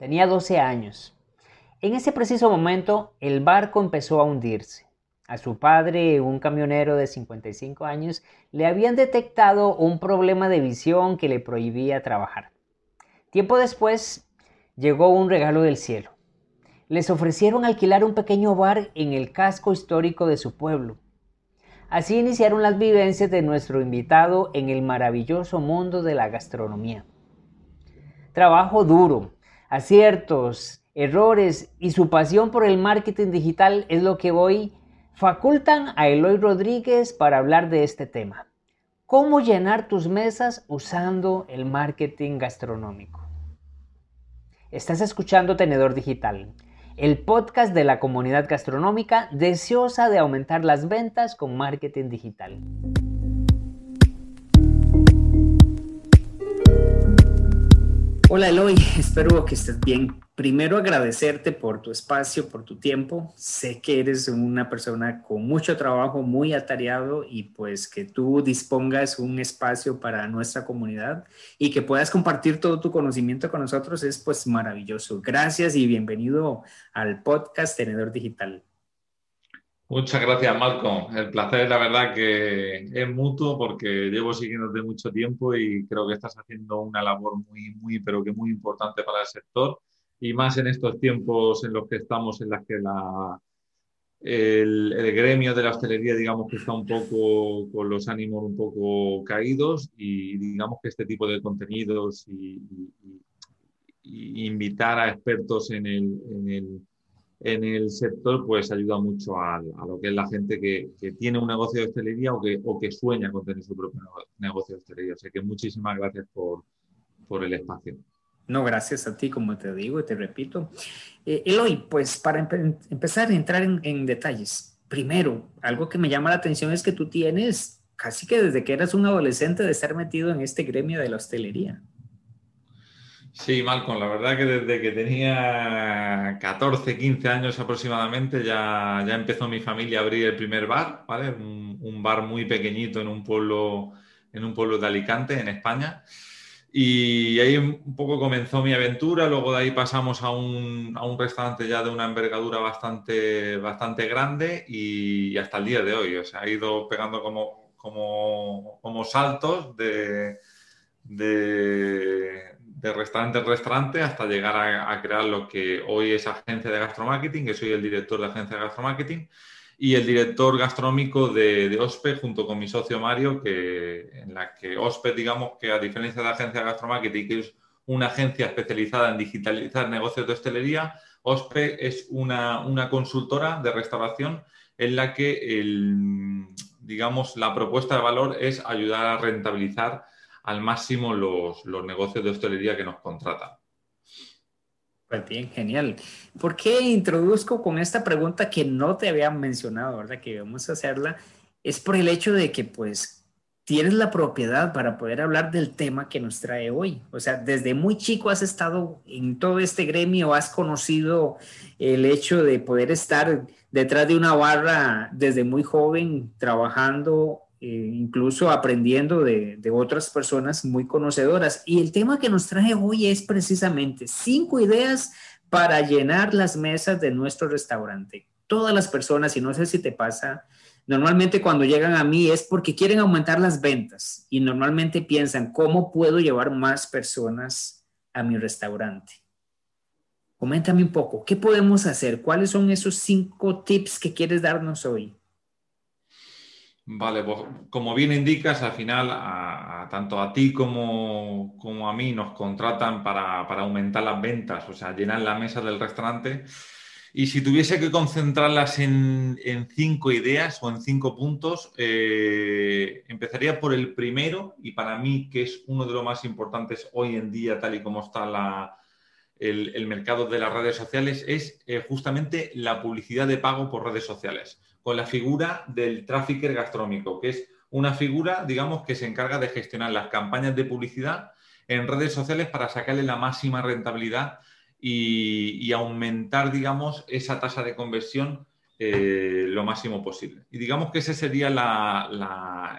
Tenía 12 años. En ese preciso momento, el barco empezó a hundirse. A su padre, un camionero de 55 años, le habían detectado un problema de visión que le prohibía trabajar. Tiempo después, llegó un regalo del cielo. Les ofrecieron alquilar un pequeño bar en el casco histórico de su pueblo. Así iniciaron las vivencias de nuestro invitado en el maravilloso mundo de la gastronomía. Trabajo duro, aciertos, errores y su pasión por el marketing digital es lo que hoy facultan a Eloy Rodríguez para hablar de este tema. ¿Cómo llenar tus mesas usando el marketing gastronómico? Estás escuchando Tenedor Digital, el podcast de la comunidad gastronómica deseosa de aumentar las ventas con marketing digital. Hola Eloy, espero que estés bien. Primero agradecerte por tu espacio, por tu tiempo. Sé que eres una persona con mucho trabajo, muy atareado y pues que tú dispongas un espacio para nuestra comunidad y que puedas compartir todo tu conocimiento con nosotros es pues maravilloso. Gracias y bienvenido al podcast Tenedor Digital. Muchas gracias, Malcolm. El placer, la verdad, que es mutuo porque llevo siguiéndote mucho tiempo y creo que estás haciendo una labor muy, muy, pero que muy importante para el sector y más en estos tiempos en los que estamos, en las que la, el, gremio de la hostelería, digamos que está un poco con los ánimos un poco caídos y digamos que este tipo de contenidos y, invitar a expertos en el, en el en el sector, pues ayuda mucho a, lo que es la gente que, tiene un negocio de hostelería o que, o que sueña con tener su propio negocio de hostelería. O sea que muchísimas gracias por, por el espacio. No, gracias a ti, como te digo y te repito. Eh, Eloy, pues para empezar a entrar en, en, detalles, primero, algo que me llama la atención es que tú tienes casi que desde que eras un adolescente de estar metido en este gremio de la hostelería. Sí, Malcolm, la verdad que desde que tenía 14, 15 años aproximadamente ya, ya empezó mi familia a abrir el primer bar, ¿vale? Un, bar muy pequeñito en un pueblo, en un pueblo de Alicante, en España. Y ahí un poco comenzó mi aventura, luego de ahí pasamos a un, a un restaurante ya de una envergadura bastante, bastante grande y, hasta el día de hoy, o sea, ha ido pegando como, como, como saltos de, de, de restaurante en restaurante hasta llegar a, crear lo que hoy es agencia de gastromarketing, que soy el director de agencia de gastromarketing y el director gastronómico de, de, OSPE junto con mi socio Mario, que, en la que OSPE, digamos que a diferencia de agencia de gastromarketing, que es una agencia especializada en digitalizar negocios de hostelería, OSPE es una, una consultora de restauración en la que el, digamos, la propuesta de valor es ayudar a rentabilizar al máximo los, negocios de hostelería que nos contratan. Pues bien, genial. ¿Por qué introduzco con esta pregunta que no te había mencionado, verdad? Que vamos a hacerla. Es por el hecho de que, pues, tienes la propiedad para poder hablar del tema que nos trae hoy. O sea, desde muy chico has estado en todo este gremio, has conocido el hecho de poder estar detrás de una barra desde muy joven, trabajando eh, incluso aprendiendo de, de, otras personas muy conocedoras. Y el tema que nos trae hoy es precisamente cinco ideas para llenar las mesas de nuestro restaurante. Todas las personas, y no sé si te pasa, normalmente cuando llegan a mí es porque quieren aumentar las ventas y normalmente piensan, ¿cómo puedo llevar más personas a mi restaurante? Coméntame un poco, ¿qué podemos hacer? ¿Cuáles son esos cinco tips que quieres darnos hoy? Vale, pues como bien indicas, al final tanto a ti como, a mí nos contratan para, aumentar las ventas, o sea, llenar la mesa del restaurante. Y si tuviese que concentrarlas en, cinco ideas o en cinco puntos, eh, empezaría por el primero y para mí, que es uno de los más importantes hoy en día, tal y como está el, mercado de las redes sociales, es eh, justamente la publicidad de pago por redes sociales con la figura del trafficker gastronómico, que es una figura, digamos, que se encarga de gestionar las campañas de publicidad en redes sociales para sacarle la máxima rentabilidad y, aumentar, digamos, esa tasa de conversión eh, lo máximo posible. Y digamos que ese sería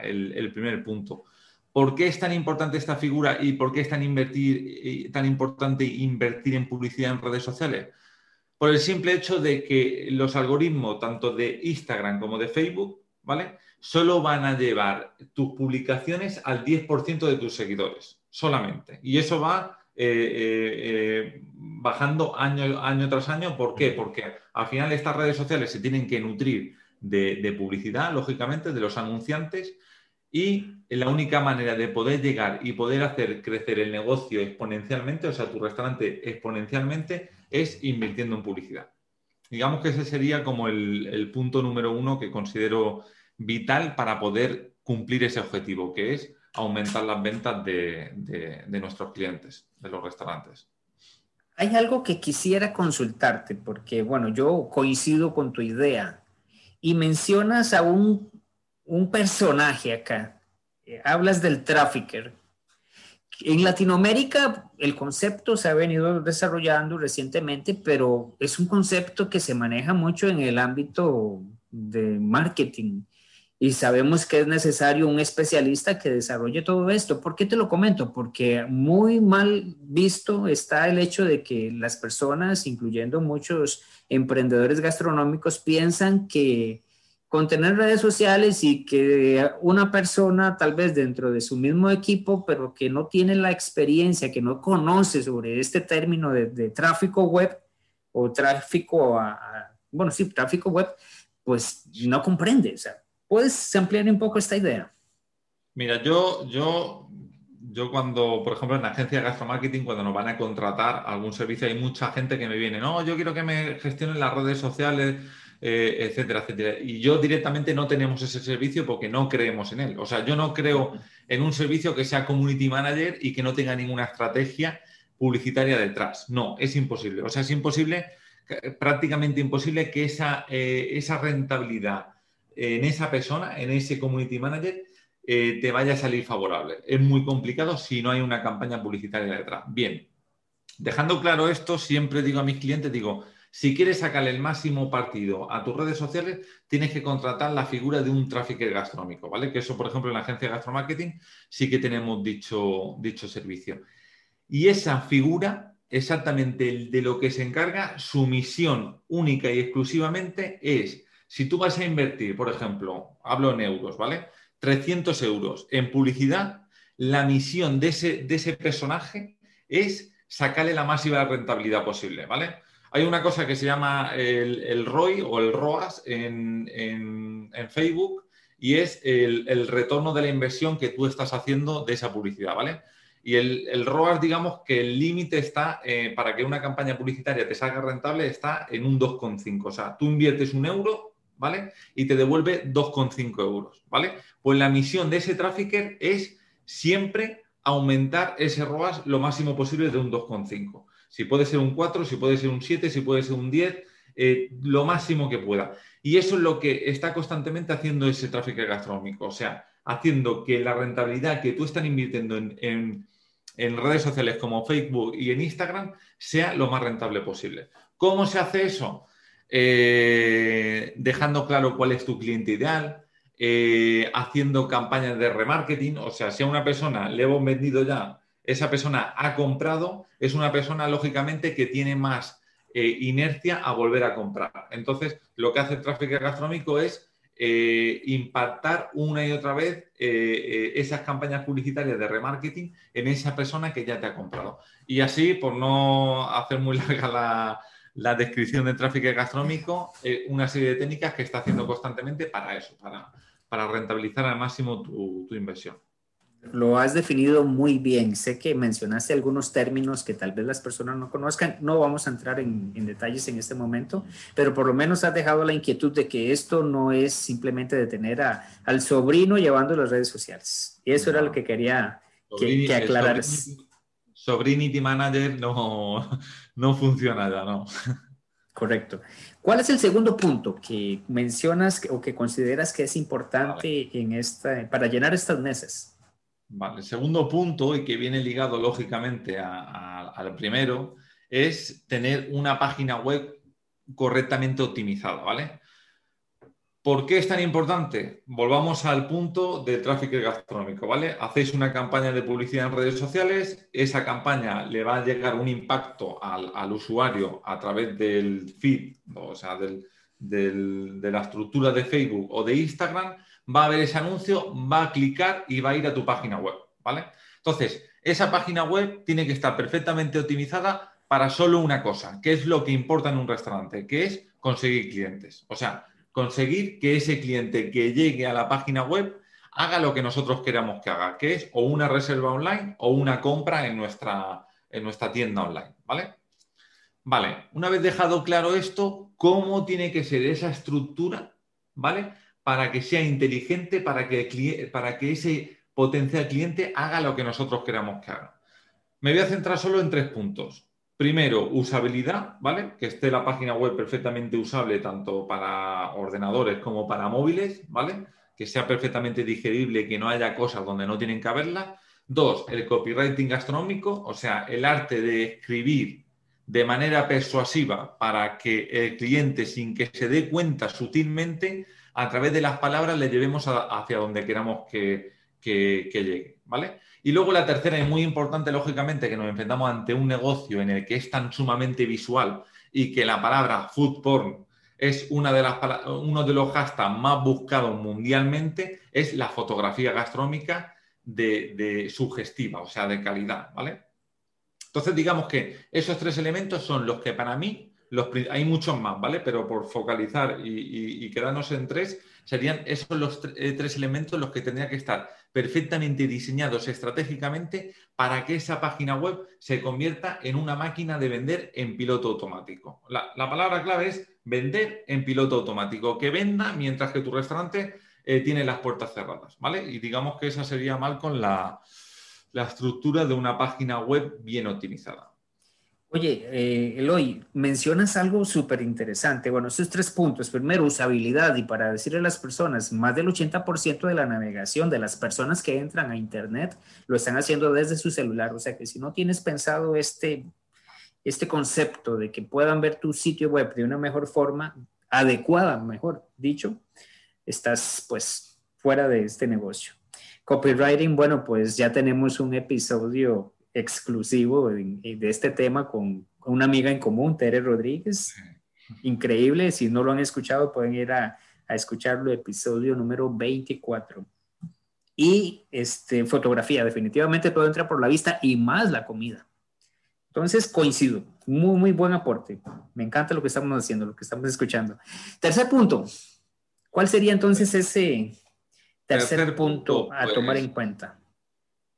el, primer punto. ¿Por qué es tan importante esta figura y por qué es tan, invertir, tan importante invertir en publicidad en redes sociales? Por el simple hecho de que los algoritmos, tanto de Instagram como de Facebook, ¿vale? Solo van a llevar tus publicaciones al 10% de tus seguidores, solamente. Y eso va eh, eh, eh, bajando año, tras año. ¿Por qué? Porque al final estas redes sociales se tienen que nutrir de publicidad, lógicamente, de los anunciantes y la única manera de poder llegar y poder hacer crecer el negocio exponencialmente, o sea, tu restaurante exponencialmente, es invirtiendo en publicidad. Digamos que ese sería como el, punto número uno que considero vital para poder cumplir ese objetivo, que es aumentar las ventas de, de nuestros clientes, de los restaurantes. Hay algo que quisiera consultarte, porque, bueno, yo coincido con tu idea y mencionas a un un personaje acá. Eh, hablas del trafficker. En Latinoamérica el concepto se ha venido desarrollando recientemente, pero es un concepto que se maneja mucho en el ámbito de marketing y sabemos que es necesario un especialista que desarrolle todo esto. ¿Por qué te lo comento? Porque muy mal visto está el hecho de que las personas, incluyendo muchos emprendedores gastronómicos, piensan que con tener redes sociales y que una persona tal vez dentro de su mismo equipo, pero que no tiene la experiencia, que no conoce sobre este término de, tráfico web o tráfico, a, bueno, sí, tráfico web, pues no comprende. O sea, ¿puedes ampliar un poco esta idea? Mira, yo, yo, yo cuando, por ejemplo, en la agencia de gastromarketing, cuando nos van a contratar algún servicio, hay mucha gente que me viene, no, yo quiero que me gestionen las redes sociales eh, etcétera, etcétera. Y yo directamente no tenemos ese servicio porque no creemos en él. O sea, yo no creo en un servicio que sea community manager y que no tenga ninguna estrategia publicitaria detrás. No, es imposible. O sea, es imposible, prácticamente imposible que esa, eh, esa rentabilidad en esa persona, en ese community manager, eh, te vaya a salir favorable. Es muy complicado si no hay una campaña publicitaria detrás. Bien, dejando claro esto, siempre digo a mis clientes, digo, si quieres sacarle el máximo partido a tus redes sociales, tienes que contratar la figura de un trafficker gastronómico, ¿vale? Que eso, por ejemplo, en la agencia de gastromarketing sí que tenemos dicho, dicho servicio. Y esa figura, exactamente de lo que se encarga, su misión única y exclusivamente es, si tú vas a invertir, por ejemplo, hablo en euros, ¿vale? 300 euros en publicidad, la misión de ese, de ese personaje es sacarle la máxima rentabilidad posible, ¿vale? Hay una cosa que se llama el, ROI o el ROAS en, Facebook y es el, retorno de la inversión que tú estás haciendo de esa publicidad, ¿vale? Y el, ROAS, digamos que el límite está, eh, para que una campaña publicitaria te salga rentable, está en un 2,5. O sea, tú inviertes un euro, ¿vale? Y te devuelve 2,5 euros, ¿vale? Pues la misión de ese trafficker es siempre aumentar ese ROAS lo máximo posible de un 2,5 si puede ser un 4, si puede ser un 7, si puede ser un 10, eh, lo máximo que pueda. Y eso es lo que está constantemente haciendo ese tráfico gastronómico, o sea, haciendo que la rentabilidad que tú estás invirtiendo en, redes sociales como Facebook y en Instagram sea lo más rentable posible. ¿Cómo se hace eso? Eh, dejando claro cuál es tu cliente ideal, eh, haciendo campañas de remarketing, o sea, si a una persona le hemos vendido ya esa persona ha comprado, es una persona lógicamente que tiene más eh, inercia a volver a comprar. Entonces, lo que hace el tráfico gastronómico es eh, impactar una y otra vez eh, esas campañas publicitarias de remarketing en esa persona que ya te ha comprado. Y así, por no hacer muy larga la, descripción del tráfico gastronómico, una serie de técnicas que está haciendo constantemente para eso, para, rentabilizar al máximo tu inversión. Lo has definido muy bien. Sé que mencionaste algunos términos que tal vez las personas no conozcan. No vamos a entrar en, detalles en este momento, pero por lo menos has dejado la inquietud de que esto no es simplemente detener a, al sobrino llevando las redes sociales. Y eso era lo que quería que, aclarar. Sobrinity Manager no, no funciona ya, ¿no? Correcto. ¿Cuál es el segundo punto que mencionas o que consideras que es importante en esta, para llenar estas mesas? El segundo punto, y que viene ligado lógicamente al primero, es tener una página web correctamente optimizada, ¿vale? ¿Por qué es tan importante? Volvamos al punto del tráfico gastronómico, ¿vale? Hacéis una campaña de publicidad en redes sociales, esa campaña le va a llegar un impacto al, usuario a través del feed, o sea, de la estructura de Facebook o de Instagram, va a ver ese anuncio, va a clicar y va a ir a tu página web, ¿vale? Entonces, esa página web tiene que estar perfectamente optimizada para solo una cosa, que es lo que importa en un restaurante, que es conseguir clientes. O sea, conseguir que ese cliente que llegue a la página web haga lo que nosotros queramos que haga, que es o una reserva online o una compra en nuestra, en nuestra tienda online, ¿vale? Vale, una vez dejado claro esto, ¿cómo tiene que ser esa estructura, ¿vale? Para que sea inteligente, para que, ese potencial cliente haga lo que nosotros queramos que haga. Me voy a centrar solo en tres puntos. Primero, usabilidad, ¿vale? Que esté la página web perfectamente usable tanto para ordenadores como para móviles, ¿vale? Que sea perfectamente digerible, que no haya cosas donde no tienen que haberlas. Dos, el copywriting gastronómico, o sea, el arte de escribir de manera persuasiva para que el cliente, sin que se dé cuenta sutilmente, a través de las palabras le llevemos hacia donde queramos que, que llegue, ¿vale? Y luego la tercera y muy importante, lógicamente, que nos enfrentamos ante un negocio en el que es tan sumamente visual y que la palabra food porn es una de las, uno de los hashtags más buscados mundialmente, es la fotografía gastronómica de, sugestiva, o sea, de calidad, ¿vale? Entonces, digamos que esos tres elementos son los que para mí, hay muchos más, ¿vale? Pero por focalizar y, quedarnos en tres, serían esos los eh, tres elementos los que tendrían que estar perfectamente diseñados estratégicamente para que esa página web se convierta en una máquina de vender en piloto automático. La, palabra clave es vender en piloto automático, que venda mientras que tu restaurante eh, tiene las puertas cerradas, ¿vale? Y digamos que esa sería mal con la estructura de una página web bien optimizada. Oye, eh, Eloy, mencionas algo súper interesante. Bueno, esos tres puntos. Primero, usabilidad. Y para decirle a las personas, más del 80% de la navegación de las personas que entran a Internet lo están haciendo desde su celular. O sea que si no tienes pensado este, este concepto de que puedan ver tu sitio web de una mejor forma, adecuada, mejor dicho, estás pues fuera de este negocio. Copywriting, bueno, pues ya tenemos un episodio exclusivo de, este tema con una amiga en común, Tere Rodríguez. Increíble, si no lo han escuchado pueden ir a, a escucharlo, episodio número 24. Y este, fotografía, definitivamente todo entra por la vista y más la comida. Entonces coincido, muy, muy buen aporte. Me encanta lo que estamos haciendo, lo que estamos escuchando. Tercer punto, ¿cuál sería entonces ese tercer, punto, a tomar pues, en cuenta?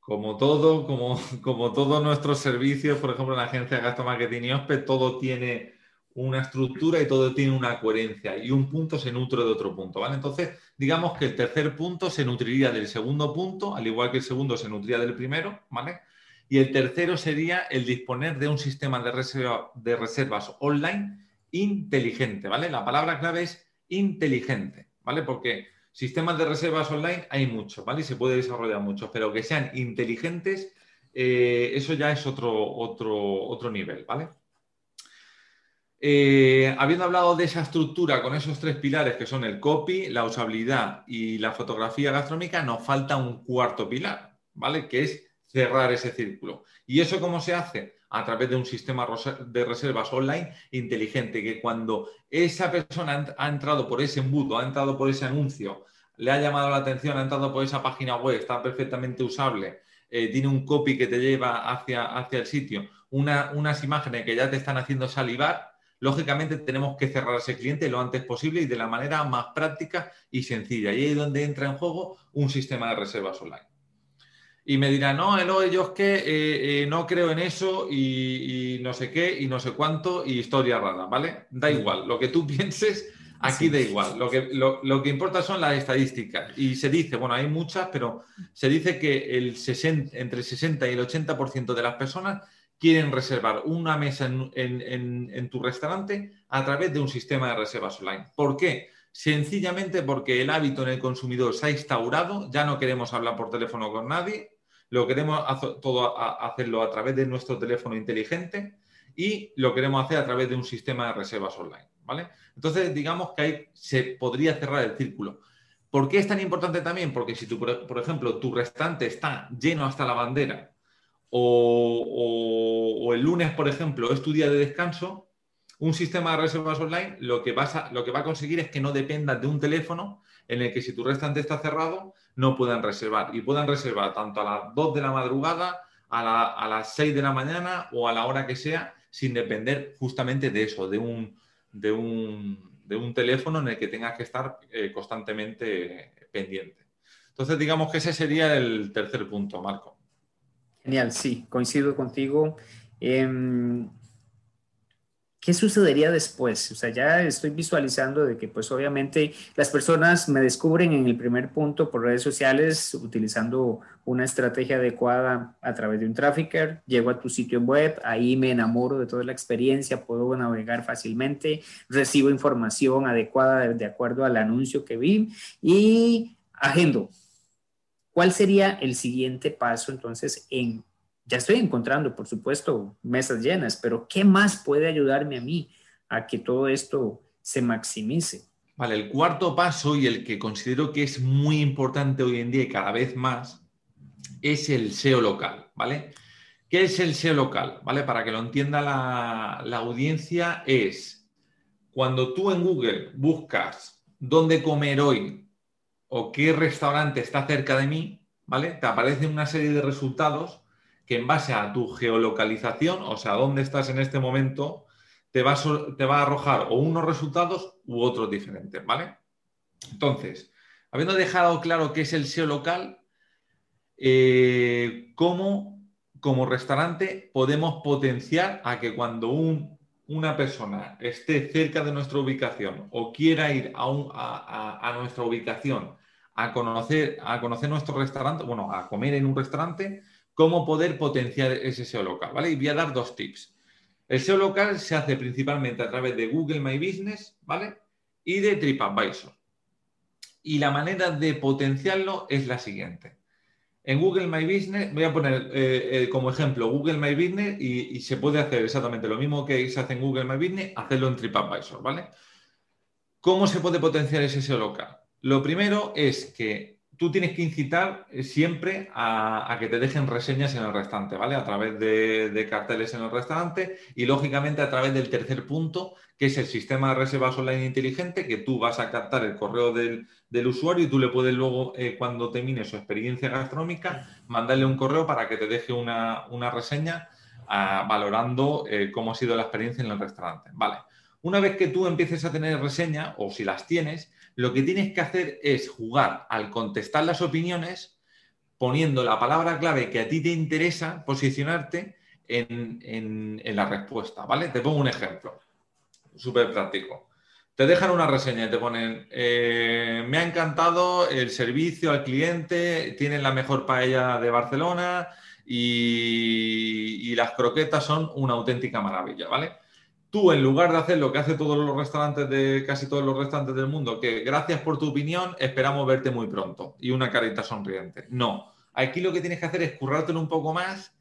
Como todo, como, como todos nuestros servicios, por ejemplo, en la agencia de gasto marketing y OSPE, todo tiene una estructura y todo tiene una coherencia y un punto se nutre de otro punto, ¿vale? Entonces, digamos que el tercer punto se nutriría del segundo punto, al igual que el segundo se nutría del primero, ¿vale? Y el tercero sería el disponer de un sistema de, reserva, de reservas online inteligente, ¿vale? La palabra clave es inteligente, ¿vale? Porque Sistemas de reservas online hay muchos, ¿vale? Y se puede desarrollar muchos, pero que sean inteligentes, eh, eso ya es otro, otro, otro nivel, ¿vale? Eh, habiendo hablado de esa estructura con esos tres pilares que son el copy, la usabilidad y la fotografía gastronómica, nos falta un cuarto pilar, ¿vale? Que es cerrar ese círculo. ¿Y eso cómo se hace? A través de un sistema de reservas online inteligente, que cuando esa persona ha entrado por ese embudo, ha entrado por ese anuncio, le ha llamado la atención, ha entrado por esa página web, está perfectamente usable, eh, tiene un copy que te lleva hacia, hacia el sitio, unas imágenes que ya te están haciendo salivar, lógicamente tenemos que cerrar a ese cliente lo antes posible y de la manera más práctica y sencilla. Y ahí es donde entra en juego un sistema de reservas online y me dirán, no, Eloy, yo es que eh, eh, no creo en eso y, no sé qué y no sé cuánto y historia rara, ¿vale? Da igual, lo que tú pienses, aquí da igual. Lo que, lo, que importa son las estadísticas. Y se dice, bueno, hay muchas, pero se dice que el 60, entre el 60 y el 80% de las personas quieren reservar una mesa en, en tu restaurante a través de un sistema de reservas online. ¿Por qué? Sencillamente porque el hábito en el consumidor se ha instaurado, ya no queremos hablar por teléfono con nadie, lo queremos todo hacerlo a través de nuestro teléfono inteligente y lo queremos hacer a través de un sistema de reservas online. ¿vale? Entonces, digamos que ahí se podría cerrar el círculo. ¿Por qué es tan importante también? Porque si, tú, por ejemplo, tu restaurante está lleno hasta la bandera o, el lunes, por ejemplo, es tu día de descanso, un sistema de reservas online lo que, lo que va a conseguir es que no dependas de un teléfono en el que si tu restaurante está cerrado no puedan reservar. Y puedan reservar tanto a las 2 de la madrugada, a, las 6 de la mañana o a la hora que sea, sin depender justamente de eso, de un, de un, teléfono en el que tengas que estar eh, constantemente pendiente. Entonces, digamos que ese sería el tercer punto, Marco. Genial, sí, coincido contigo. Em, ¿Qué sucedería después? O sea, ya estoy visualizando de que pues obviamente las personas me descubren en el primer punto por redes sociales utilizando una estrategia adecuada a través de un trafficker, llego a tu sitio web, ahí me enamoro de toda la experiencia, puedo navegar fácilmente, recibo información adecuada de, acuerdo al anuncio que vi y agendo. ¿Cuál sería el siguiente paso entonces en ya estoy encontrando, por supuesto, mesas llenas, pero ¿qué más puede ayudarme a mí a que todo esto se maximice? Vale, el cuarto paso y el que considero que es muy importante hoy en día y cada vez más es el SEO local, ¿vale? ¿Qué es el SEO local? ¿Vale? Para que lo entienda la, la audiencia es cuando tú en Google buscas dónde comer hoy o qué restaurante está cerca de mí, ¿vale? Te aparecen una serie de resultados que en base a tu geolocalización, o sea, dónde estás en este momento, te va a, te va a arrojar o unos resultados u otros diferentes, ¿vale? Entonces, habiendo dejado claro qué es el SEO local, eh, ¿cómo como restaurante podemos potenciar a que cuando una persona esté cerca de nuestra ubicación o quiera ir a, a, nuestra ubicación a conocer, a conocer nuestro restaurante, bueno, a comer en un restaurante, cómo poder potenciar ese SEO local, ¿vale? Y voy a dar dos tips. El SEO local se hace principalmente a través de Google My Business, ¿vale? Y de TripAdvisor. Y la manera de potenciarlo es la siguiente. En Google My Business, voy a poner eh, eh, como ejemplo Google My Business y, se puede hacer exactamente lo mismo que se hace en Google My Business, hacerlo en TripAdvisor, ¿vale? ¿Cómo se puede potenciar ese SEO local? Lo primero es que tú tienes que incitar eh, siempre a, que te dejen reseñas en el restaurante, ¿vale? A través de, carteles en el restaurante y, lógicamente, a través del tercer punto, que es el sistema de reservas online inteligente, que tú vas a captar el correo del, usuario y tú le puedes luego, eh, cuando termine su experiencia gastronómica, mandarle un correo para que te deje una, reseña ah, valorando eh, cómo ha sido la experiencia en el restaurante, ¿vale? Una vez que tú empieces a tener reseña, o si las tienes, lo que tienes que hacer es jugar al contestar las opiniones poniendo la palabra clave que a ti te interesa posicionarte en, la respuesta, ¿vale? Te pongo un ejemplo, súper práctico. Te dejan una reseña y te ponen, eh, me ha encantado el servicio al cliente, tienen la mejor paella de Barcelona y, y las croquetas son una auténtica maravilla, ¿vale? Tú en lugar de hacer lo que hace todos los restaurantes de casi todos los restaurantes del mundo, que gracias por tu opinión, esperamos verte muy pronto y una carita sonriente. No, aquí lo que tienes que hacer es currártelo un poco más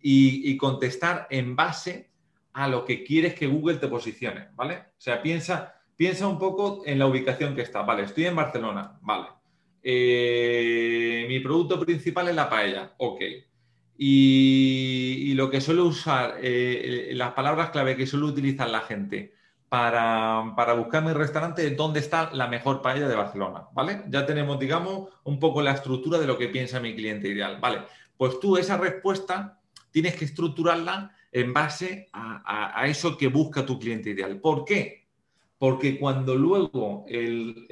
y, contestar en base a lo que quieres que Google te posicione, ¿vale? O sea, piensa, piensa un poco en la ubicación que está. Vale, estoy en Barcelona, vale. Eh, mi producto principal es la paella, ok. Y, lo que suelo usar, eh, las palabras clave que suele utilizar la gente para, buscar mi restaurante es dónde está la mejor paella de Barcelona, ¿vale? Ya tenemos, digamos, un poco la estructura de lo que piensa mi cliente ideal, ¿vale? Pues tú esa respuesta tienes que estructurarla en base a, eso que busca tu cliente ideal. ¿Por qué? Porque cuando luego el,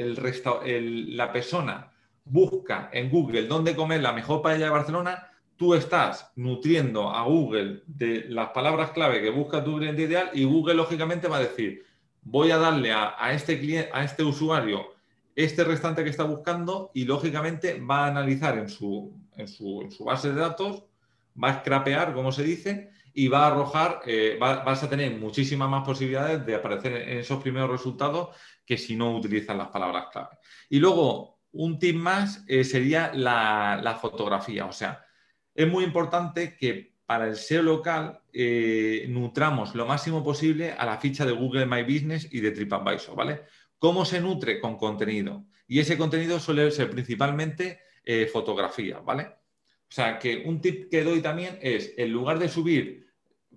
la persona busca en Google dónde comer la mejor paella de Barcelona, tú estás nutriendo a Google de las palabras clave que busca tu cliente ideal y Google lógicamente va a decir, voy a darle a, este cliente, a este usuario este restante que está buscando y lógicamente va a analizar en su, en su, base de datos, va a scrapear, como se dice, y va a arrojar, eh, vas a tener muchísimas más posibilidades de aparecer en esos primeros resultados que si no utilizan las palabras clave. Y luego, un tip más eh, sería la, la fotografía, o sea, es muy importante que para el SEO local eh, nutramos lo máximo posible a la ficha de Google My Business y de TripAdvisor, ¿vale? ¿Cómo se nutre? Con contenido. Y ese contenido suele ser principalmente eh, fotografía, ¿vale? O sea, que un tip que doy también es, en lugar de subir,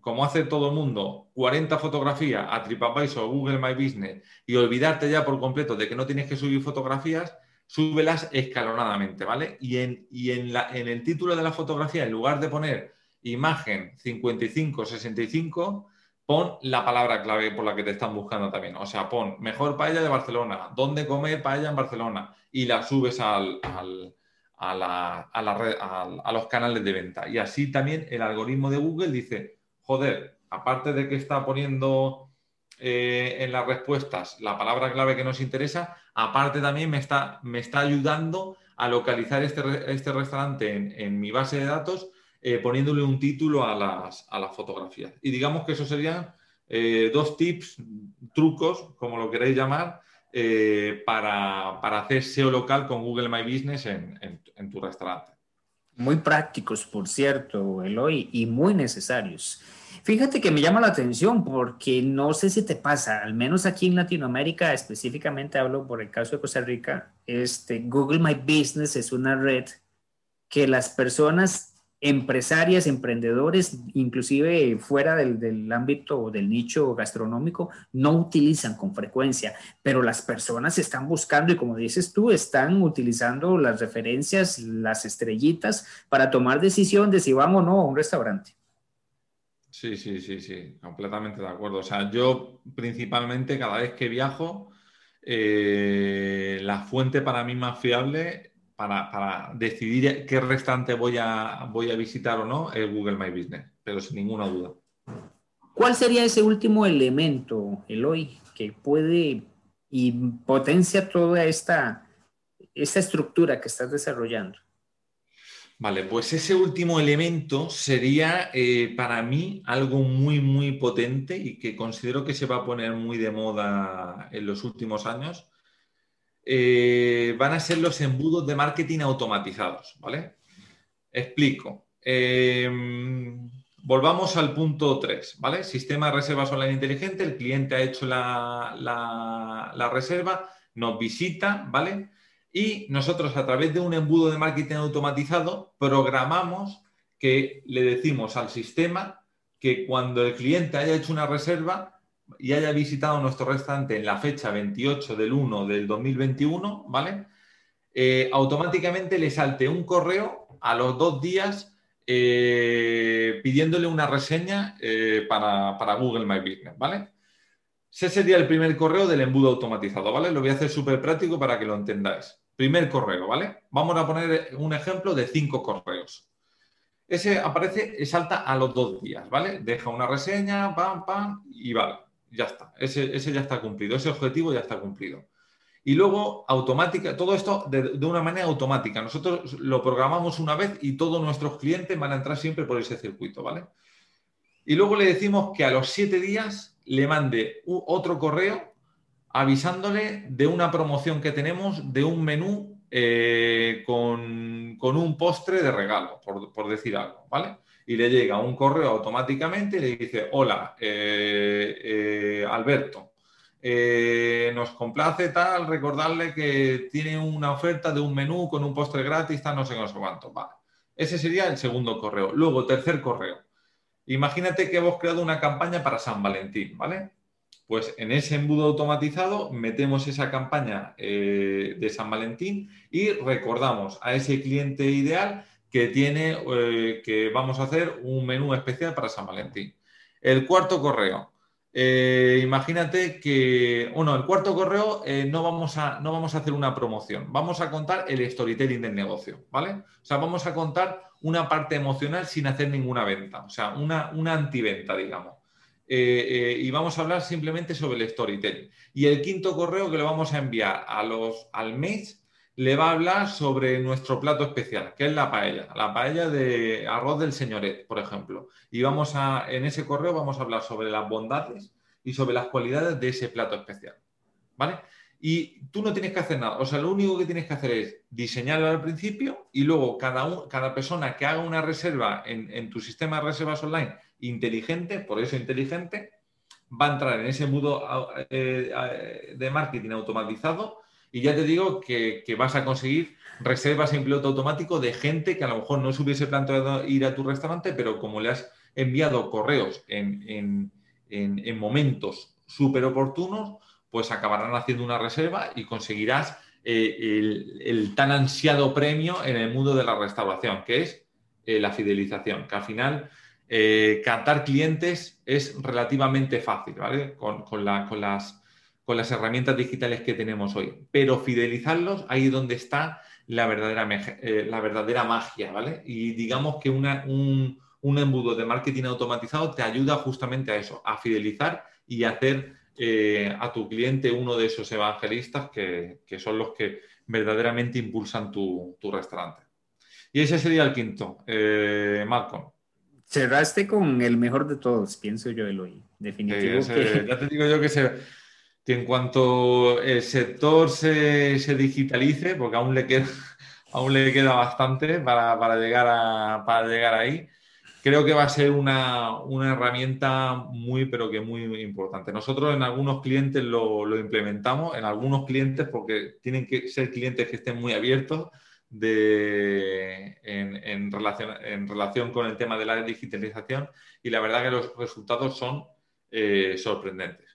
como hace todo el mundo, 40 fotografías a TripAdvisor o Google My Business y olvidarte ya por completo de que no tienes que subir fotografías, súbelas escalonadamente, ¿vale? Y en, en el título de la fotografía, en lugar de poner imagen 5565, pon la palabra clave por la que te están buscando también. O sea, pon mejor paella de Barcelona, dónde comer paella en Barcelona y la subes al, a, la, a, la red, a, los canales de venta. Y así también el algoritmo de Google dice, joder, aparte de que está poniendo eh, en las respuestas la palabra clave que nos interesa, aparte también me está, me está ayudando a localizar este, este restaurante en, en mi base de datos eh, poniéndole un título a las, a las, fotografías. Y digamos que esos serían eh, dos tips, trucos, como lo queréis llamar, eh, para, hacer SEO local con Google My Business en, tu restaurante. Muy prácticos, por cierto, Eloy, y muy necesarios. Fíjate que me llama la atención porque no sé si te pasa, al menos aquí en Latinoamérica, específicamente hablo por el caso de Costa Rica, este, Google My Business es una red que las personas empresarias, emprendedores, inclusive fuera del, ámbito o del nicho gastronómico, no utilizan con frecuencia, pero las personas están buscando y como dices tú, están utilizando las referencias, las estrellitas para tomar decisión de si vamos o no a un restaurante. Sí, sí, sí, sí, completamente de acuerdo. O sea, yo principalmente cada vez que viajo, eh, la fuente para mí más fiable para, decidir qué restaurante voy a, voy a visitar o no, es Google My Business, pero sin ninguna duda. ¿Cuál sería ese último elemento, Eloy, que puede y potencia toda esta, esta estructura que estás desarrollando? Vale, pues ese último elemento sería eh, para mí algo muy, muy potente y que considero que se va a poner muy de moda en los últimos años, eh, van a ser los embudos de marketing automatizados, ¿vale? Explico. Eh, volvamos al punto 3, ¿vale? Sistema de reservas online inteligente, el cliente ha hecho la, la, reserva, nos visita, ¿vale? Y nosotros a través de un embudo de marketing automatizado programamos que le decimos al sistema que cuando el cliente haya hecho una reserva, y haya visitado nuestro restaurante en la fecha 28 del 1 del 2021, ¿vale? Eh, automáticamente le salte un correo a los dos días eh, pidiéndole una reseña eh, para, Google My Business, ¿vale? Ese sería el primer correo del embudo automatizado, ¿vale? Lo voy a hacer súper práctico para que lo entendáis. Primer correo, ¿vale? Vamos a poner un ejemplo de cinco correos. Ese aparece y salta a los dos días, ¿vale? Deja una reseña, pam, pam, y vale ya está, ese, ya está cumplido, ese objetivo ya está cumplido. Y luego, automática, todo esto de, una manera automática. Nosotros lo programamos una vez y todos nuestros clientes van a entrar siempre por ese circuito, ¿vale? Y luego le decimos que a los siete días le mande otro correo avisándole de una promoción que tenemos de un menú eh, con, un postre de regalo, por, por decir algo, ¿vale? y le llega un correo automáticamente y le dice, hola, eh, eh, Alberto, nos complace tal recordarle que tiene una oferta de un menú con un postre gratis, tal, no sé, no sé cuánto. Vale. Ese sería el segundo correo. Luego, tercer correo. Imagínate que hemos creado una campaña para San Valentín, ¿vale? Pues en ese embudo automatizado metemos esa campaña de San Valentín y recordamos a ese cliente ideal que tiene, eh, que vamos a hacer un menú especial para San Valentín. El cuarto correo. Eh, imagínate que, bueno, el cuarto correo eh, no, vamos a, no vamos a hacer una promoción, vamos a contar el storytelling del negocio, ¿vale? O sea, vamos a contar una parte emocional sin hacer ninguna venta, o sea, una, una antiventa, digamos. Y vamos a hablar simplemente sobre el storytelling. Y el quinto correo que lo vamos a enviar a los, al mes le va a hablar sobre nuestro plato especial, que es la paella, la paella de arroz del señoret, por ejemplo. Y vamos a, en ese correo vamos a hablar sobre las bondades y sobre las cualidades de ese plato especial. ¿Vale? y tú no tienes que hacer nada. O sea, lo único que tienes que hacer es diseñarlo al principio y luego cada, cada persona que haga una reserva en, tu sistema de reservas online inteligente, por eso inteligente, va a entrar en ese mundo eh, de marketing automatizado y ya te digo que, vas a conseguir reservas en piloto automático de gente que a lo mejor no se hubiese planteado ir a tu restaurante, pero como le has enviado correos en, en momentos súper oportunos, pues acabarán haciendo una reserva y conseguirás eh, el, tan ansiado premio en el mundo de la restauración, que es eh, la fidelización, que al final eh, clientes es relativamente fácil, ¿vale? Con, las, herramientas digitales que tenemos hoy. Pero fidelizarlos, ahí es donde está la verdadera, verdadera magia, ¿vale? Y digamos que un, un embudo de marketing automatizado te ayuda justamente a eso, a fidelizar y hacer eh, a tu cliente uno de esos evangelistas que, son los que verdaderamente impulsan tu, restaurante. Y ese sería el quinto. Eh, Malcolm. Cerraste con el mejor de todos, pienso yo, Eloy. Definitivamente. Ya te digo yo que, en cuanto el sector se, digitalice, porque aún le queda, aún le queda bastante para, llegar a, para llegar ahí, creo que va a ser una, herramienta muy, pero que muy, importante. Nosotros en algunos clientes lo, implementamos, en algunos clientes porque tienen que ser clientes que estén muy abiertos en, relación, con el tema de la digitalización y la verdad que los resultados son eh, sorprendentes.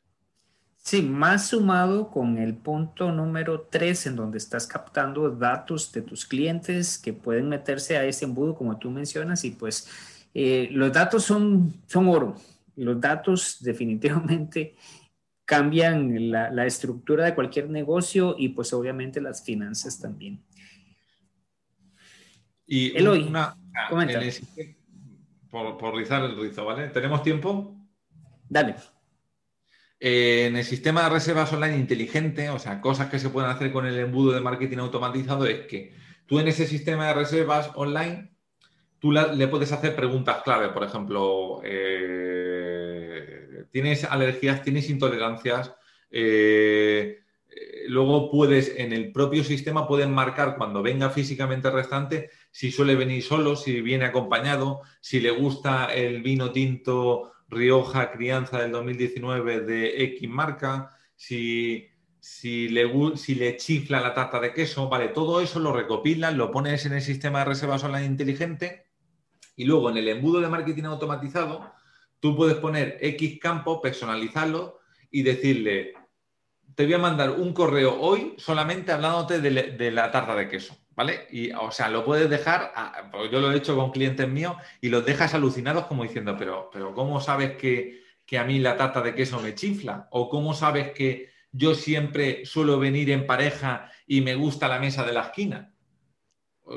Sí, más sumado con el punto número 3 en donde estás captando datos de tus clientes que pueden meterse a ese embudo como tú mencionas y pues eh, los datos son, son oro. Los datos definitivamente cambian la, estructura de cualquier negocio y pues obviamente las finanzas también. Y Eloy, una, por, por rizar el rizo, ¿vale? ¿Tenemos tiempo? Dale. Eh, en el sistema de reservas online inteligente, o sea, cosas que se pueden hacer con el embudo de marketing automatizado, es que tú en ese sistema de reservas online tú le puedes hacer preguntas clave, por ejemplo, eh, ¿tienes alergias? ¿Tienes intolerancias? Eh, luego puedes, en el propio sistema, pueden marcar cuando venga físicamente el restante si suele venir solo, si viene acompañado, si le gusta el vino tinto Rioja Crianza del 2019 de X marca, si, si, le, si le chifla la tarta de queso, vale, todo eso lo recopilas, lo pones en el sistema de reservas online inteligente y luego en el embudo de marketing automatizado, tú puedes poner X campo, personalizarlo y decirle, te voy a mandar un correo hoy solamente hablándote de, la tarta de queso, ¿vale? Y, o sea, lo puedes dejar, pues yo lo he hecho con clientes míos y los dejas alucinados como diciendo, pero, pero ¿cómo sabes que, a mí la tarta de queso me chifla? ¿O cómo sabes que yo siempre suelo venir en pareja y me gusta la mesa de la esquina?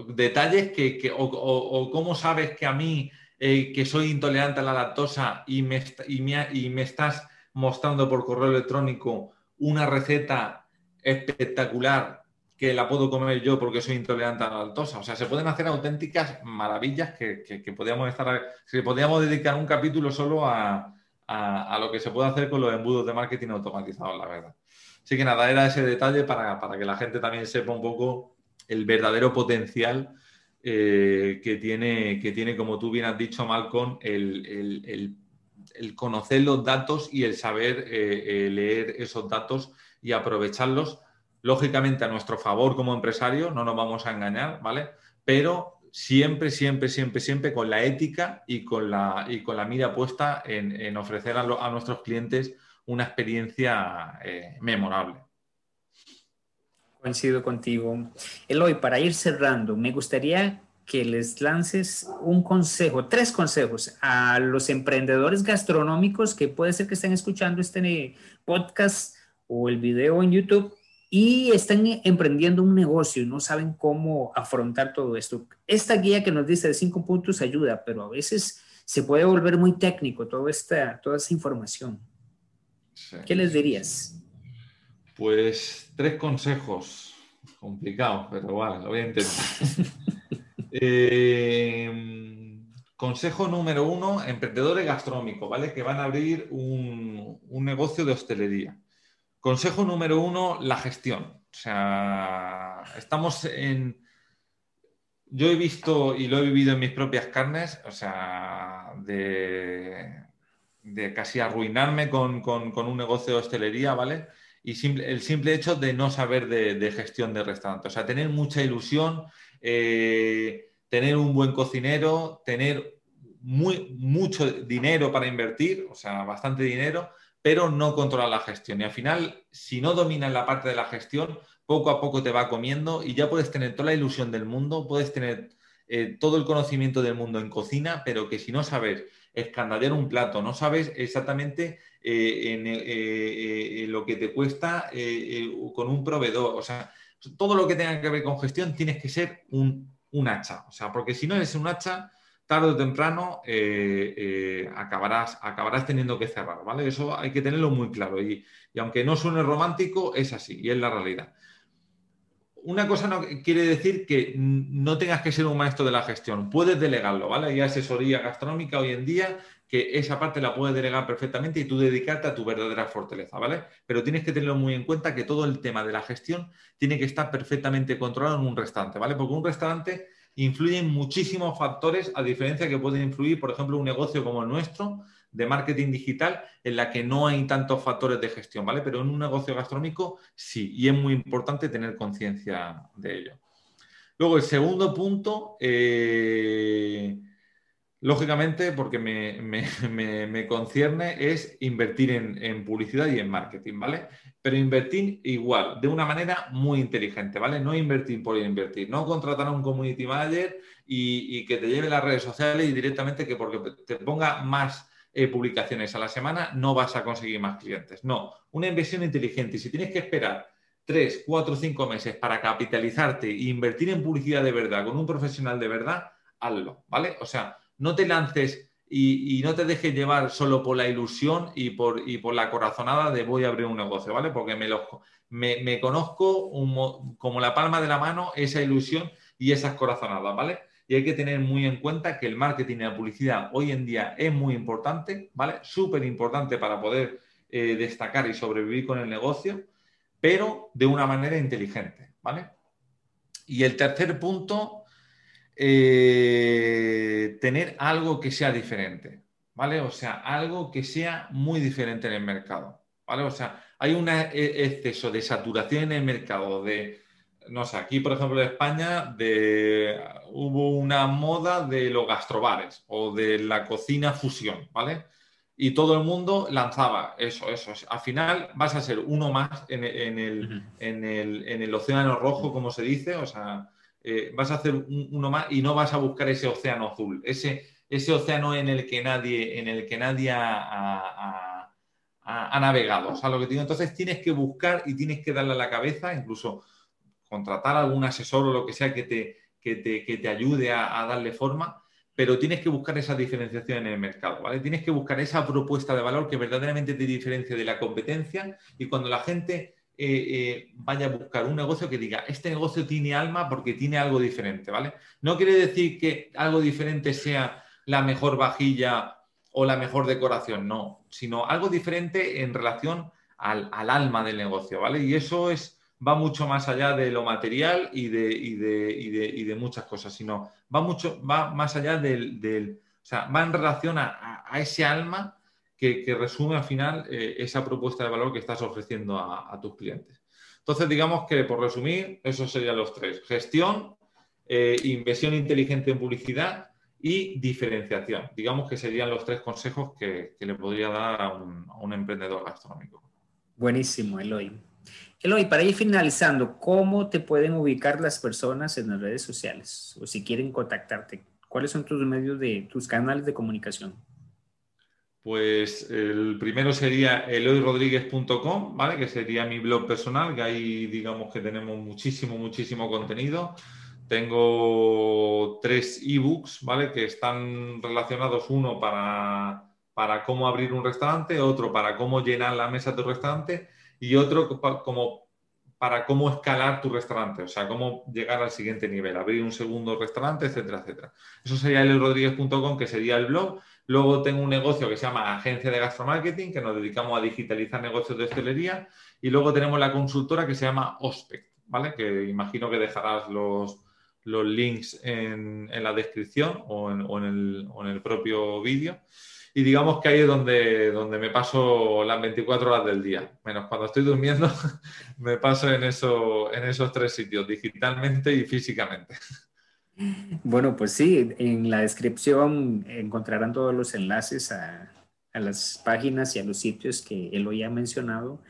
detalles que, o, cómo sabes que a mí, eh, que soy intolerante a la lactosa y me, y, me, estás mostrando por correo electrónico una receta espectacular que la puedo comer yo porque soy intolerante a la lactosa. O sea, se pueden hacer auténticas maravillas que, que, podríamos estar, que podríamos dedicar un capítulo solo a, lo que se puede hacer con los embudos de marketing automatizados, la verdad. Así que nada, era ese detalle para, para que la gente también sepa un poco el verdadero potencial eh, que, tiene, que tiene, como tú bien has dicho, Malcolm, el, conocer los datos y el saber eh, eh, leer esos datos y aprovecharlos, lógicamente a nuestro favor como empresario, no nos vamos a engañar, ¿vale? Pero siempre, siempre, siempre, siempre con la ética y con la, y con la mira puesta en, ofrecer a, nuestros clientes una experiencia memorable. Coincido contigo. Eloy, para ir cerrando, me gustaría que les lances un consejo, tres consejos a los emprendedores gastronómicos que puede ser que estén escuchando este podcast o el video en YouTube y están emprendiendo un negocio y no saben cómo afrontar todo esto. Esta guía que nos dice de cinco puntos ayuda, pero a veces se puede volver muy técnico toda esta, toda esa información. ¿Qué les dirías? Pues tres consejos. Complicado, pero bueno, lo voy a intentar. Eh, consejo número uno, emprendedores gastronómicos, ¿vale? Que van a abrir un, negocio de hostelería. Consejo número uno, la gestión. O sea, estamos en... Yo he visto y lo he vivido en mis propias carnes, o sea, de, casi arruinarme con, un negocio de hostelería, ¿vale? Y el simple hecho de no saber de, gestión de restaurante. O sea, tener mucha ilusión, eh, tener un buen cocinero, tener muy, mucho dinero para invertir, o sea, bastante dinero, pero no controlar la gestión. Y al final, si no dominas la parte de la gestión, poco a poco te va comiendo y ya puedes tener toda la ilusión del mundo, puedes tener eh, todo el conocimiento del mundo en cocina, pero que si no sabes escandallar un plato, no sabes exactamente eh, en, lo que te cuesta con un proveedor, o sea, todo lo que tenga que ver con gestión tienes que ser un un hacha. O sea, porque si no eres un hacha, tarde o temprano eh, eh, acabarás, acabarás teniendo que cerrar, ¿vale? Eso hay que tenerlo muy claro. Y, aunque no suene romántico, es así y es la realidad. Una cosa no quiere decir que no tengas que ser un maestro de la gestión. Puedes delegarlo, ¿vale? Hay asesoría gastronómica hoy en día que esa parte la puedes delegar perfectamente y tú dedicarte a tu verdadera fortaleza, ¿vale? Pero tienes que tenerlo muy en cuenta que todo el tema de la gestión tiene que estar perfectamente controlado en un restaurante, ¿vale? Porque un restaurante influye en muchísimos factores, a diferencia que puede influir, por ejemplo, un negocio como el nuestro de marketing digital, en la que no hay tantos factores de gestión, ¿vale? Pero en un negocio gastronómico sí, y es muy importante tener conciencia de ello. Luego, el segundo punto, eh, lógicamente, porque me, concierne, es invertir en, publicidad y en marketing, ¿vale? Pero invertir igual, de una manera muy inteligente, ¿vale? No invertir por invertir, no contratar a un community manager y, que te lleve las redes sociales y directamente que porque te ponga más eh, publicaciones a la semana no vas a conseguir más clientes. No, una inversión inteligente. Y si tienes que esperar tres, cuatro, cinco meses para capitalizarte e invertir en publicidad de verdad con un profesional de verdad, hazlo, ¿vale? O sea, no te lances y, no te dejes llevar solo por la ilusión y por, por la corazonada de voy a abrir un negocio, ¿vale? Porque me, lo, me, conozco como la palma de la mano esa ilusión y esas corazonadas, ¿vale? Y hay que tener muy en cuenta que el marketing y la publicidad hoy en día es muy importante, ¿vale? Súper importante para poder eh, destacar y sobrevivir con el negocio, pero de una manera inteligente, ¿vale? Y el tercer punto eh, tener algo que sea diferente, ¿vale? O sea, algo que sea muy diferente en el mercado, ¿vale? O sea, hay un e, exceso de saturación en el mercado de, no sé, aquí por ejemplo en España de, hubo una moda de los gastrobares o de la cocina fusión, ¿vale? Y todo el mundo lanzaba eso, eso. Al final vas a ser uno más en, el, en el océano rojo, como se dice, o sea, eh, vas a hacer uno más y no vas a buscar ese océano azul, ese, ese océano en el que nadie, en el que nadie ha, navegado. O sea, lo que digo, entonces tienes que buscar y tienes que darle a la cabeza, incluso contratar a algún asesor o lo que sea que te, que te, ayude a, darle forma, pero tienes que buscar esa diferenciación en el mercado, ¿vale? Tienes que buscar esa propuesta de valor que verdaderamente te diferencia de la competencia y cuando la gente eh, eh, vaya a buscar un negocio que diga, este negocio tiene alma porque tiene algo diferente, ¿vale? No quiere decir que algo diferente sea la mejor vajilla o la mejor decoración, no, sino algo diferente en relación al, alma del negocio, ¿vale? Y eso es, va mucho más allá de lo material y de, de, muchas cosas, sino va, mucho, va más allá del, o sea, va en relación a ese alma que, resume al final eh, esa propuesta de valor que estás ofreciendo a, tus clientes. Entonces, digamos que por resumir, esos serían los tres. Gestión, eh, inversión inteligente en publicidad y diferenciación. Digamos que serían los tres consejos que, le podría dar a un, emprendedor gastronómico. Buenísimo, Eloy. Eloy, para ir finalizando, ¿cómo te pueden ubicar las personas en las redes sociales? O si quieren contactarte, ¿cuáles son tus medios de tus canales de comunicación? Pues el primero sería eloyrodríguez.com, ¿vale? Que sería mi blog personal, que ahí digamos que tenemos muchísimo, muchísimo contenido. Tengo tres ebooks, ¿vale? Que están relacionados, uno para, para cómo abrir un restaurante, otro para cómo llenar la mesa de tu restaurante y otro como para cómo escalar tu restaurante, o sea, cómo llegar al siguiente nivel, abrir un segundo restaurante, etcétera, etcétera. Eso sería eloyrodríguez.com, que sería el blog Luego tengo un negocio que se llama Agencia de Gastromarketing, que nos dedicamos a digitalizar negocios de hostelería. Y luego tenemos la consultora que se llama Ospect, ¿vale? Que imagino que dejarás los, los links en, la descripción o en, el, o en el, propio vídeo. Y digamos que ahí es donde, donde me paso las 24 horas del día, menos cuando estoy durmiendo, me paso en, eso, en esos tres sitios, digitalmente y físicamente. Bueno, pues sí, en la descripción encontrarán todos los enlaces a, a las páginas y a los sitios que él hoy ha mencionado.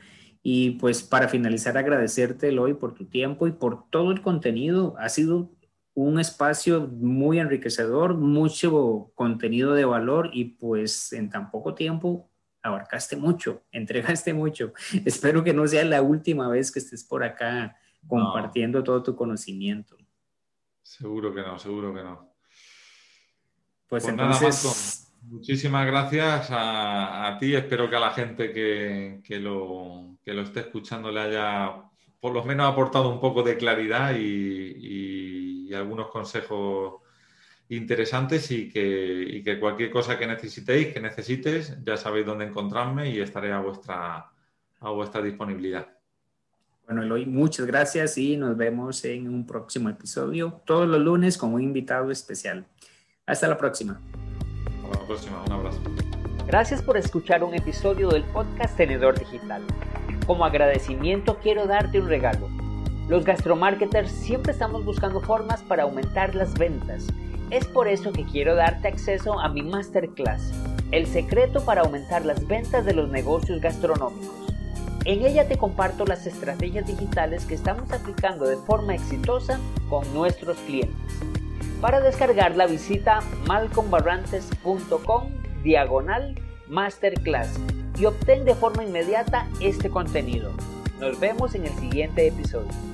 Y pues para finalizar, agradecerte, Eloy, por tu tiempo y por todo el contenido. Ha sido un espacio muy enriquecedor, mucho contenido de valor y pues en tan poco tiempo abarcaste mucho, entregaste mucho. Espero que no sea la última vez que estés por acá compartiendo todo tu conocimiento. Seguro que no, seguro que no. Pues, pues entonces... muchísimas gracias a, ti. Espero que a la gente que, lo, que lo esté escuchando le haya por lo menos aportado un poco de claridad y y algunos consejos interesantes y que, que, cualquier cosa que necesitéis, que necesites, ya sabéis dónde encontrarme y estaré a vuestra, a vuestra disponibilidad. Bueno, Eloy, muchas gracias y nos vemos en un próximo episodio, todos los lunes con un invitado especial. Hasta la próxima. Hasta la próxima, un abrazo. Gracias por escuchar un episodio del podcast Tenedor Digital. Como agradecimiento quiero darte un regalo los gastromarketers siempre estamos buscando formas para aumentar las ventas. Es por eso que quiero darte acceso a mi masterclass, El secreto para aumentar las ventas de los negocios gastronómicos. En ella te comparto las estrategias digitales que estamos aplicando de forma exitosa con nuestros clientes. Para descargarla visita malcombarrantes.com diagonal masterclass y obtén de forma inmediata este contenido. Nos vemos en el siguiente episodio.